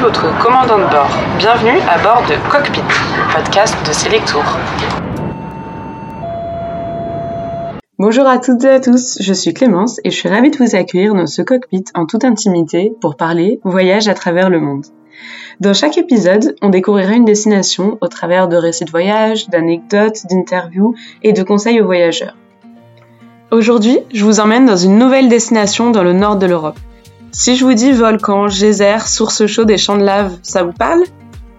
votre commandant de bord. Bienvenue à bord de Cockpit, podcast de Selectour. Bonjour à toutes et à tous, je suis Clémence et je suis ravie de vous accueillir dans ce cockpit en toute intimité pour parler voyage à travers le monde. Dans chaque épisode, on découvrira une destination au travers de récits de voyage, d'anecdotes, d'interviews et de conseils aux voyageurs. Aujourd'hui, je vous emmène dans une nouvelle destination dans le nord de l'Europe. Si je vous dis volcan, geyser, source chaude et champs de lave, ça vous parle?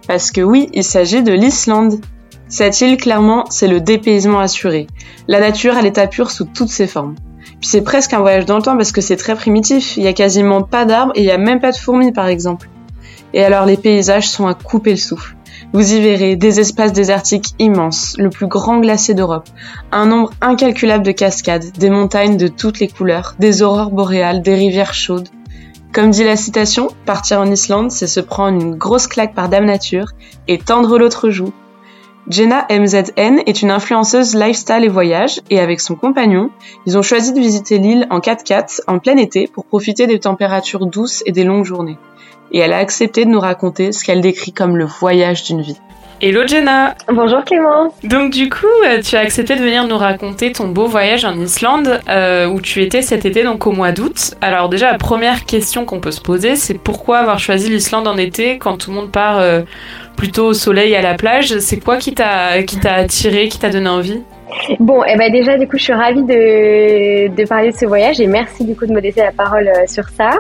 Parce que oui, il s'agit de l'Islande. Cette île, clairement, c'est le dépaysement assuré. La nature à l'état pur sous toutes ses formes. Puis c'est presque un voyage dans le temps parce que c'est très primitif. Il y a quasiment pas d'arbres et il y a même pas de fourmis, par exemple. Et alors les paysages sont à couper le souffle. Vous y verrez des espaces désertiques immenses, le plus grand glacier d'Europe, un nombre incalculable de cascades, des montagnes de toutes les couleurs, des aurores boréales, des rivières chaudes. Comme dit la citation, partir en Islande, c'est se prendre une grosse claque par Dame Nature et tendre l'autre joue. Jenna MZN est une influenceuse lifestyle et voyage et avec son compagnon, ils ont choisi de visiter l'île en 4x4 en plein été pour profiter des températures douces et des longues journées et elle a accepté de nous raconter ce qu'elle décrit comme le voyage d'une vie. Hello Jenna. Bonjour Clément. Donc du coup, euh, tu as accepté de venir nous raconter ton beau voyage en Islande euh, où tu étais cet été, donc au mois d'août. Alors déjà, la première question qu'on peut se poser, c'est pourquoi avoir choisi l'Islande en été quand tout le monde part euh, plutôt au soleil à la plage? C'est quoi qui t'a attiré, qui t'a donné envie? Bon, eh ben déjà, du coup, je suis ravie de, de parler de ce voyage et merci du coup de me laisser la parole euh, sur ça.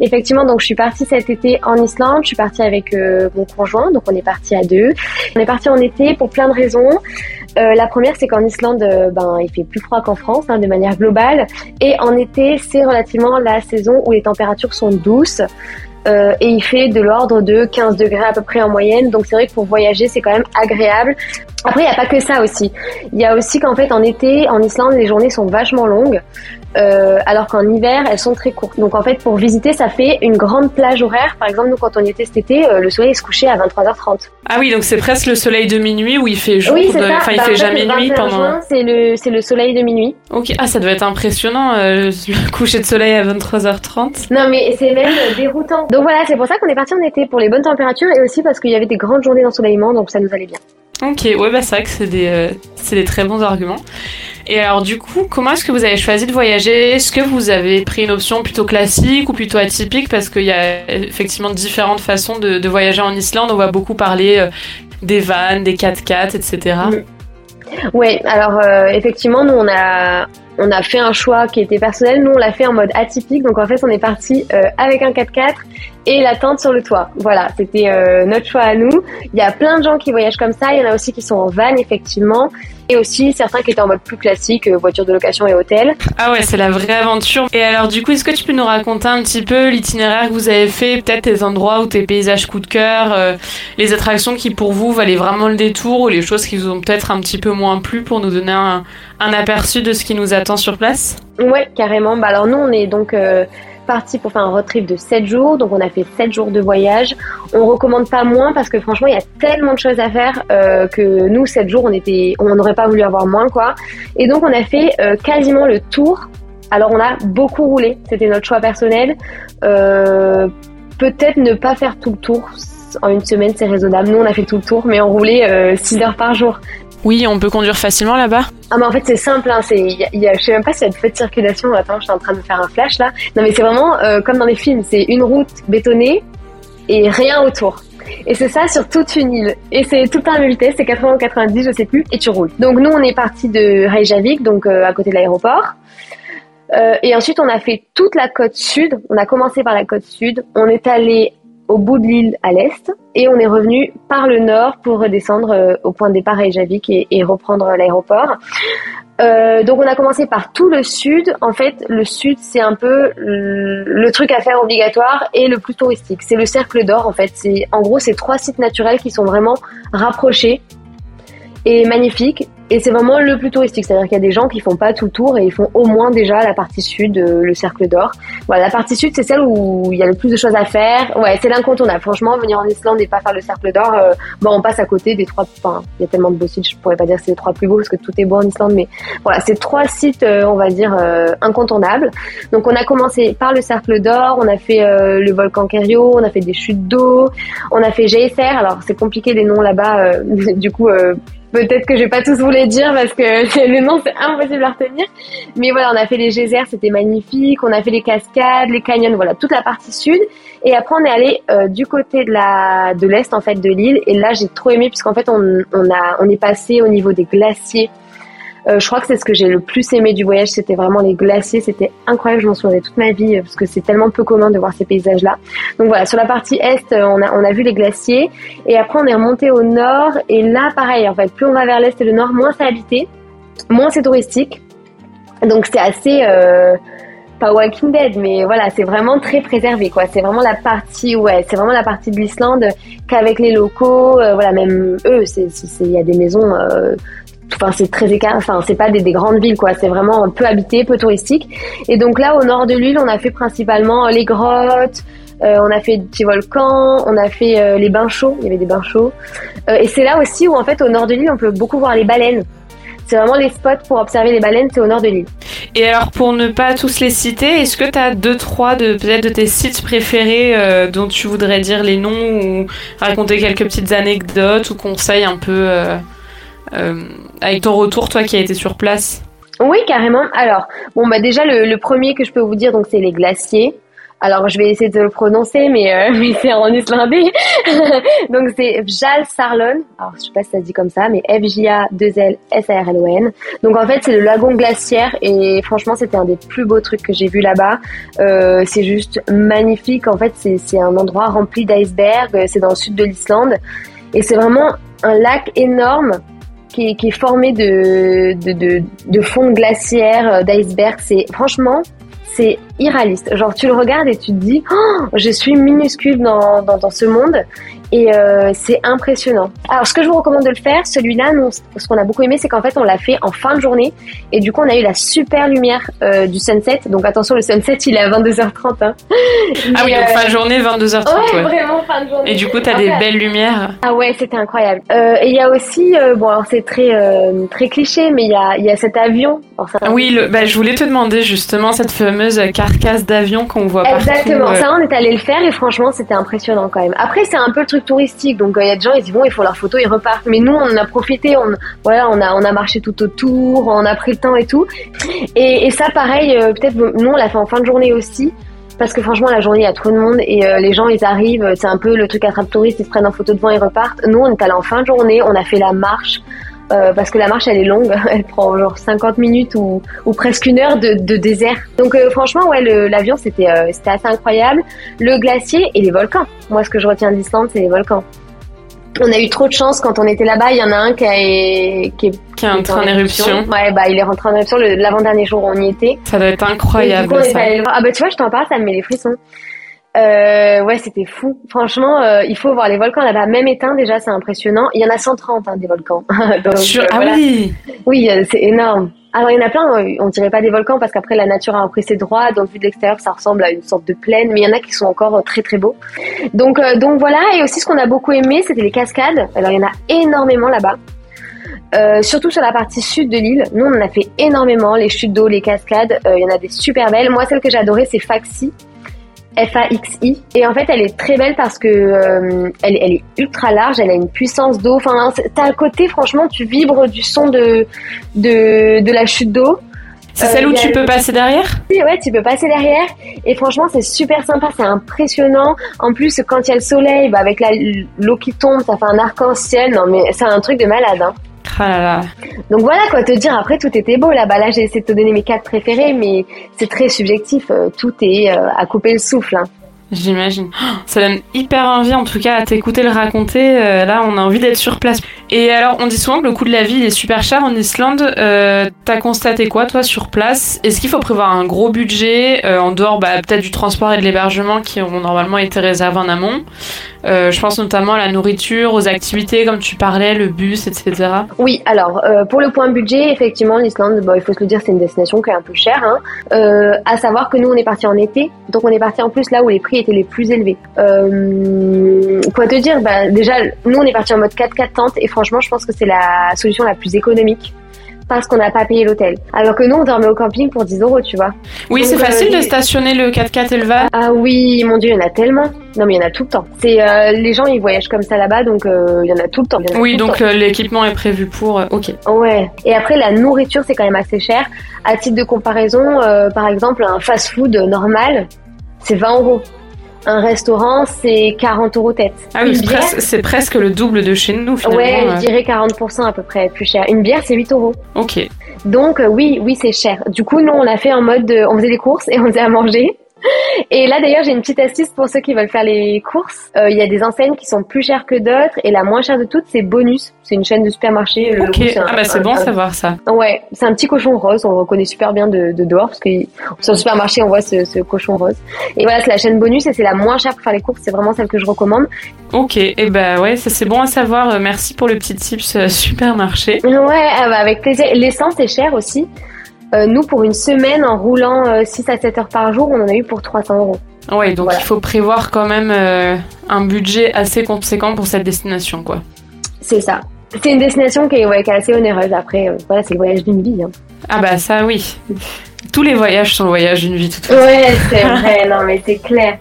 Effectivement, donc je suis partie cet été en Islande. Je suis partie avec euh, mon conjoint, donc on est parti à deux. On est parti en été pour plein de raisons. Euh, la première, c'est qu'en Islande, ben, il fait plus froid qu'en France, hein, de manière globale. Et en été, c'est relativement la saison où les températures sont douces. Euh, et il fait de l'ordre de 15 degrés à peu près en moyenne. Donc c'est vrai que pour voyager, c'est quand même agréable. Après, il n'y a pas que ça aussi. Il y a aussi qu'en fait, en été, en Islande, les journées sont vachement longues. Euh, alors qu'en hiver, elles sont très courtes. Donc en fait, pour visiter, ça fait une grande plage horaire. Par exemple, nous, quand on y était cet été, euh, le soleil se couchait à 23h30. Ah oui, donc c'est presque le soleil de minuit où il fait jour. Oui, c'est ça. Enfin, il bah, fait jamais nuit pendant. C'est le, c'est le soleil de minuit. Ok. Ah, ça doit être impressionnant, euh, le coucher de soleil à 23h30. Non, mais c'est même déroutant. Donc voilà, c'est pour ça qu'on est parti en été, pour les bonnes températures et aussi parce qu'il y avait des grandes journées d'ensoleillement, donc ça nous allait bien. Ok, ouais, bah c'est vrai que c'est des, c'est des très bons arguments. Et alors du coup, comment est-ce que vous avez choisi de voyager? Est-ce que vous avez pris une option plutôt classique ou plutôt atypique? Parce qu'il y a effectivement différentes façons de, voyager en Islande. On va beaucoup parler euh, des vannes, des 4x4, etc. Oui, alors euh, effectivement, nous on a on a fait un choix qui était personnel. Nous on l'a fait en mode atypique, donc en fait on est parti euh, avec un 4x4 et la tente sur le toit. Voilà, c'était notre choix à nous. Il y a plein de gens qui voyagent comme ça. Il y en a aussi qui sont en van effectivement et aussi certains qui étaient en mode plus classique, euh, voiture de location et hôtel. Ah ouais, c'est la vraie aventure. Et alors du coup, est-ce que tu peux nous raconter un petit peu l'itinéraire que vous avez fait, peut-être les endroits ou tes paysages coup de cœur, euh, les attractions qui pour vous valaient vraiment le détour ou les choses qui vous ont peut-être un petit peu moins plu pour nous donner un, aperçu de ce qui nous attend sur place? Ouais, carrément. Bah alors nous, on est donc euh, pour faire un road trip de 7 jours, donc on a fait 7 jours de voyage. On recommande pas moins parce que franchement il y a tellement de choses à faire euh, que nous 7 jours on était, on n'aurait pas voulu avoir moins quoi. Et donc on a fait euh, quasiment le tour. Alors on a beaucoup roulé, c'était notre choix personnel. Euh, peut-être ne pas faire tout le tour en une semaine c'est raisonnable. Nous on a fait tout le tour mais on roulait 6 heures par jour. Oui, on peut conduire facilement là-bas Ah mais en fait c'est simple, hein, c'est, y a, je sais même pas s'il y a de feu de circulation, attends je suis en train de faire un flash là. Non mais c'est vraiment euh, comme dans les films, c'est une route bétonnée et rien autour. Et c'est ça sur toute une île. Et c'est tout un vitesse, c'est 80 ou 90, je sais plus, et tu roules. Donc nous on est parti de Reykjavik, donc euh, à côté de l'aéroport. Euh, et ensuite on a fait toute la côte sud, on a commencé par la côte sud, on est allé au bout de l'île à l'est et on est revenu par le nord pour redescendre euh, au point de départ à Ejavik et, reprendre l'aéroport. Euh, donc on a commencé par tout le sud. En fait, le sud c'est un peu le truc à faire obligatoire et le plus touristique. C'est le cercle d'or en fait. C'est en gros ces trois sites naturels qui sont vraiment rapprochés et magnifiques. Et c'est vraiment le plus touristique, c'est-à-dire qu'il y a des gens qui font pas tout le tour et ils font au moins déjà la partie sud, euh, le cercle d'or. Voilà, la partie sud, c'est celle où il y a le plus de choses à faire. Ouais, c'est l'incontournable. Franchement, venir en Islande et pas faire le cercle d'or, euh, bon, on passe à côté des trois. Enfin, il y a tellement de beaux sites, je pourrais pas dire que c'est les trois plus beaux parce que tout est beau en Islande, mais voilà, c'est trois sites, euh, on va dire, incontournables. Donc, on a commencé par le cercle d'or, on a fait le volcan Kerio, on a fait des chutes d'eau, on a fait Geyser. Alors, c'est compliqué les noms là-bas, du coup Peut-être que je vais pas tous vous les dire parce que le nom c'est impossible à retenir. Mais voilà, on a fait les geysers, c'était magnifique. On a fait les cascades, les canyons, voilà, toute la partie sud. Et après, on est allé euh, du côté de la l'est en fait de l'île. Et là, j'ai trop aimé puisqu'en fait, on, on a on est passé au niveau des glaciers euh, je crois que c'est ce que j'ai le plus aimé du voyage, c'était vraiment les glaciers, c'était incroyable, je m'en souviendrai toute ma vie euh, parce que c'est tellement peu commun de voir ces paysages-là. Donc voilà, sur la partie est, euh, on a, on a vu les glaciers et après on est remonté au nord et là pareil, en fait, plus on va vers l'est et le nord, moins c'est habité, moins c'est touristique. Donc c'est assez pas Walking Dead, mais voilà, c'est vraiment très préservé, quoi. C'est vraiment la partie, ouais, c'est vraiment la partie de l'Islande qu'avec les locaux, voilà, même eux, il y a des maisons enfin c'est très écart, enfin c'est pas des, grandes villes quoi, c'est vraiment peu habité, peu touristique. Et donc là au nord de l'île, on a fait principalement les grottes, euh, on a fait des petits volcans, on a fait euh, les bains chauds, il y avait des bains chauds. Euh, et c'est là aussi où en fait au nord de l'île, on peut beaucoup voir les baleines. C'est vraiment les spots pour observer les baleines, c'est au nord de l'île. Et alors pour ne pas tous les citer, est-ce que tu as deux trois de peut-être de tes sites préférés dont tu voudrais dire les noms ou raconter quelques petites anecdotes ou conseils un peu euh, avec ton retour, toi qui as été sur place Oui, carrément. Alors, bon, bah déjà, le, premier que je peux vous dire, donc, c'est les glaciers. Alors, je vais essayer de le prononcer, mais, euh, mais c'est en islandais. donc, c'est Fjall Sarlon. Alors, je sais pas si ça se dit comme ça, mais F-J-A-2-L-S-A-R-L-O-N. Donc, en fait, c'est le lagon glaciaire et franchement, c'était un des plus beaux trucs que j'ai vu là-bas. Euh, c'est juste magnifique. En fait, c'est un endroit rempli d'icebergs. C'est dans le sud de l'Islande. Et c'est vraiment un lac énorme qui est, qui est formé de, de, de, de fonds glaciaires, euh, d'icebergs. C'est franchement, c'est irréaliste. Genre, tu le regardes et tu te dis, oh, je suis minuscule dans, dans, dans ce monde. Et euh, c'est impressionnant. Alors, ce que je vous recommande de le faire, celui-là, ce qu'on a beaucoup aimé, c'est qu'en fait, on l'a fait en fin de journée. Et du coup, on a eu la super lumière euh, du sunset. Donc, attention, le sunset, il est à 22h30. Hein. Ah oui, donc fin de journée, 22h30. Ouais, vraiment fin de journée. Et du coup, t'as des belles lumières. Ah ouais, c'était incroyable. Euh, et il y a aussi, bon, alors c'est très très cliché, mais il y a, y a cet avion. oui, le, bah, je voulais te demander justement cette fameuse carcasse d'avion qu'on voit Exactement. partout. Exactement. Ça, on est allé le faire et franchement, c'était impressionnant quand même. Après, c'est un peu le truc touristique. Donc il euh, y a des gens ils disent bon ils font leur photo ils repartent. Mais nous on a profité, on voilà on a on a marché tout autour, on a pris le temps et tout. Et, ça pareil euh, peut-être nous on l'a fait en fin de journée aussi. Parce que franchement, la journée, il y a trop de monde et euh, les gens, ils arrivent, c'est un peu le truc attrape touriste, ils se prennent en photo devant, ils repartent. Nous, on est allé en fin de journée, on a fait la marche, parce que la marche elle est longue, elle prend genre 50 minutes ou, ou presque une heure de, de désert. Donc franchement ouais l'avion c'était c'était assez incroyable. Le glacier et les volcans. Moi ce que je retiens d'Islande c'est les volcans on a eu trop de chance quand on était là-bas. Il y en a un qui, est, qui est, en, éruption. Ouais, bah il est rentré en éruption l'avant-dernier jour où on y était. Ça doit être incroyable. ça. Ah bah tu vois, je t'en parle, ça me met les frissons. Euh, ouais, c'était fou. Franchement, euh, il faut voir les volcans là-bas, même éteints déjà, c'est impressionnant. Il y en a 130 hein, des volcans. Donc, euh, ah oui. Oui, euh, c'est énorme. Alors il y en a plein, on dirait pas des volcans parce qu'après la nature a repris ses droits, donc vu de l'extérieur ça ressemble à une sorte de plaine, mais il y en a qui sont encore très très beaux. Donc donc voilà, et aussi ce qu'on a beaucoup aimé, c'était les cascades. Alors il y en a énormément là-bas. Euh, surtout sur la partie sud de l'île, nous on en a fait énormément, les chutes d'eau, les cascades, il y en a des super belles. Moi celle que j'ai adorée c'est Faxi, F-A-X-I. Et en fait, elle est très belle parce que euh, elle, elle, est ultra large, elle a une puissance d'eau. Enfin, t'as un côté, franchement, tu vibres du son de, de, de la chute d'eau. C'est celle où euh, tu peux passer derrière? Oui, ouais, tu peux passer derrière. Et franchement, c'est super sympa, c'est impressionnant. En plus, quand il y a le soleil, bah, avec l'eau qui tombe, ça fait un arc-en-ciel. Non, mais c'est un truc de malade. Hein. Ah Donc voilà quoi te dire. Après tout était beau là-bas. Là j'ai essayé de te donner mes quatre préférés, mais c'est très subjectif. Euh, tout est euh, à couper le souffle. Hein. J'imagine. Ça donne hyper envie en tout cas à t'écouter le raconter. Euh, là on a envie d'être sur place. Et alors, on dit souvent que le coût de la vie est super cher en Islande. Euh, T'as constaté quoi, toi, sur place? Est-ce qu'il faut prévoir un gros budget euh, en dehors bah, peut-être du transport et de l'hébergement qui ont normalement été réservés en amont? Euh, Je pense notamment à la nourriture, aux activités, comme tu parlais, le bus, etc. Oui, alors, pour le point budget, effectivement, l'Islande, bon, il faut se le dire, c'est une destination qui est un peu chère. Hein. À savoir que nous, on est parti en été, donc on est parti en plus là où les prix étaient les plus élevés. Quoi te dire bah, Déjà, nous, on est parti en mode 4x4 tente et je pense que c'est la solution la plus économique parce qu'on n'a pas payé l'hôtel. Alors que nous, on dormait au camping pour 10 euros, tu vois. Oui, c'est facile de stationner le 4x4 et le van. Ah oui, mon dieu, il y en a tellement. Non, mais il y en a tout le temps. C'est euh, les gens, ils voyagent comme ça là-bas, donc euh, il y en a tout le temps. Oui, donc l'équipement est prévu pour. ok. Ouais. Et après, la nourriture, c'est quand même assez cher. À titre de comparaison, par exemple, un fast-food normal, c'est 20 euros. Un restaurant, c'est 40 euros tête. Ah oui, c'est presque le double de chez nous, finalement. Ouais, je dirais 40% à peu près plus cher. Une bière, c'est 8 euros. Ok. Donc, oui, oui, c'est cher. Du coup, nous, on l'a fait en mode, on faisait des courses et on faisait à manger. Et là d'ailleurs j'ai une petite astuce pour ceux qui veulent faire les courses. Euh, il y a des enseignes qui sont plus chères que d'autres et la moins chère de toutes c'est Bonus. C'est une chaîne de supermarché. Ok, ah bah c'est bon à savoir ça. Ouais, c'est un petit cochon rose, on le reconnaît super bien de, de dehors parce que sur le supermarché on voit ce, ce cochon rose. Et voilà c'est la chaîne Bonus et c'est la moins chère pour faire les courses, c'est vraiment celle que je recommande. Ok, et eh bah ouais ça c'est bon à savoir. Euh, merci pour le petit tips euh, supermarché. Ouais, ah bah avec plaisir. L'essence est chère aussi. Euh, nous, pour une semaine, en roulant 6 euh, à 7 heures par jour, on en a eu pour 300 euros. Oui, donc il faut prévoir quand même euh, un budget assez conséquent pour cette destination, quoi. C'est ça. C'est une destination qui est, ouais, qui est assez onéreuse. Après, voilà, c'est le voyage d'une vie. Hein. Ah bah ça, oui. Tous les voyages sont le voyage d'une vie, de toute façon. Ouais, c'est vrai. non, mais c'est clair.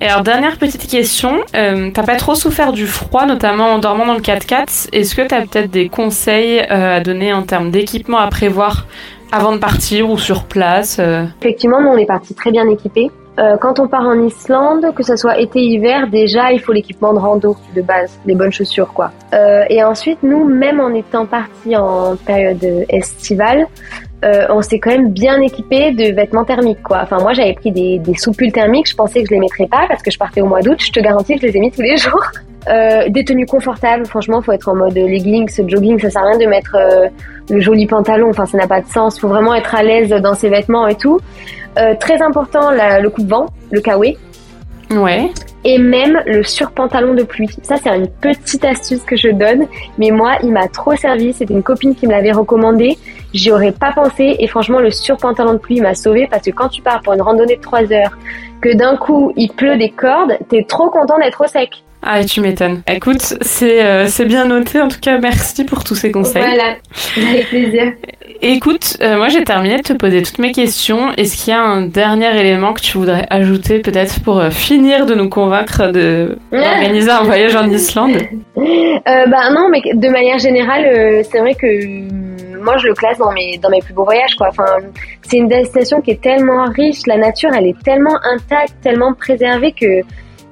Et alors, dernière petite question. t'as pas trop souffert du froid, notamment en dormant dans le 4x4. Est-ce que t'as peut-être des conseils à donner en termes d'équipement à prévoir avant de partir ou sur place euh. Effectivement, nous on est parti très bien équipés. Euh, quand on part en Islande, que ce soit été-hiver, déjà il faut l'équipement de rando de base, les bonnes chaussures quoi. Euh, et ensuite, nous, même en étant partis en période estivale, on s'est quand même bien équipé de vêtements thermiques quoi. Enfin moi j'avais pris des, des soupules thermiques, je pensais que je les mettrais pas parce que je partais au mois d'août. Je te garantis que je les ai mis tous les jours. Euh, des tenues confortables, franchement, faut être en mode leggings, jogging, ça sert à rien de mettre euh, le joli pantalon, enfin ça n'a pas de sens, faut vraiment être à l'aise dans ses vêtements et tout. Euh, très important, le coup de vent, le kawé. Ouais. Et même le surpantalon de pluie. Ça, c'est une petite astuce que je donne, mais moi, il m'a trop servi. C'était une copine qui me l'avait recommandé. J'y aurais pas pensé, et franchement, le surpantalon de pluie m'a sauvé parce que quand tu pars pour une randonnée de 3 heures, que d'un coup il pleut des cordes, t'es trop content d'être au sec. Ah, tu m'étonnes. Écoute, c'est euh, c'est bien noté. En tout cas, merci pour tous ces conseils. Voilà, avec plaisir. Écoute, euh, moi j'ai terminé de te poser toutes mes questions. Est-ce qu'il y a un dernier élément que tu voudrais ajouter peut-être pour euh, finir de nous convaincre de d'organiser un voyage en Islande? Bah non, mais de manière générale, c'est vrai que moi je le classe dans mes dans mes plus beaux voyages quoi. Enfin, c'est une destination qui est tellement riche, la nature elle est tellement intacte, tellement préservée que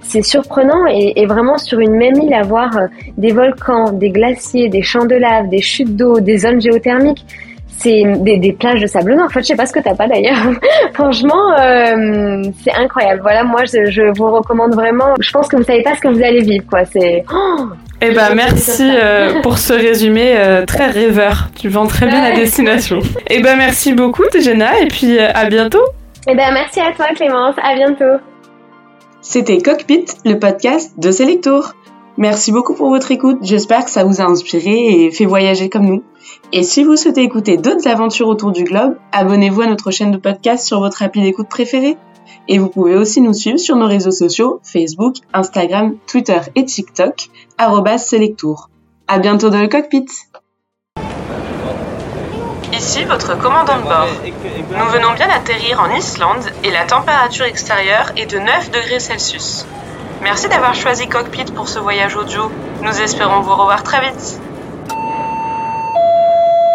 c'est surprenant et, vraiment sur une même île avoir euh, des volcans, des glaciers, des champs de lave, des chutes d'eau, des zones géothermiques. C'est des, plages de sable noir. En fait, je sais pas ce que t'as pas d'ailleurs. Franchement, euh, c'est incroyable. Voilà, moi, je, vous recommande vraiment. Je pense que vous savez pas ce que vous allez vivre, quoi. C'est. Oh, eh ben merci euh, pour ce résumé très rêveur. Tu vends très bien la destination. Eh ben merci beaucoup, Jenna, et puis à bientôt. Eh ben merci à toi, Clémence. À bientôt. C'était Cockpit, le podcast de Selectour. Merci beaucoup pour votre écoute, j'espère que ça vous a inspiré et fait voyager comme nous. Et si vous souhaitez écouter d'autres aventures autour du globe, abonnez-vous à notre chaîne de podcast sur votre appli d'écoute préférée. Et vous pouvez aussi nous suivre sur nos réseaux sociaux, Facebook, Instagram, Twitter et TikTok, Selectour. À bientôt dans le cockpit! Ici votre commandant de bord. Nous venons bien d'atterrir en Islande et la température extérieure est de 9 degrés Celsius. Merci d'avoir choisi Cockpit pour ce voyage audio. Nous espérons vous revoir très vite.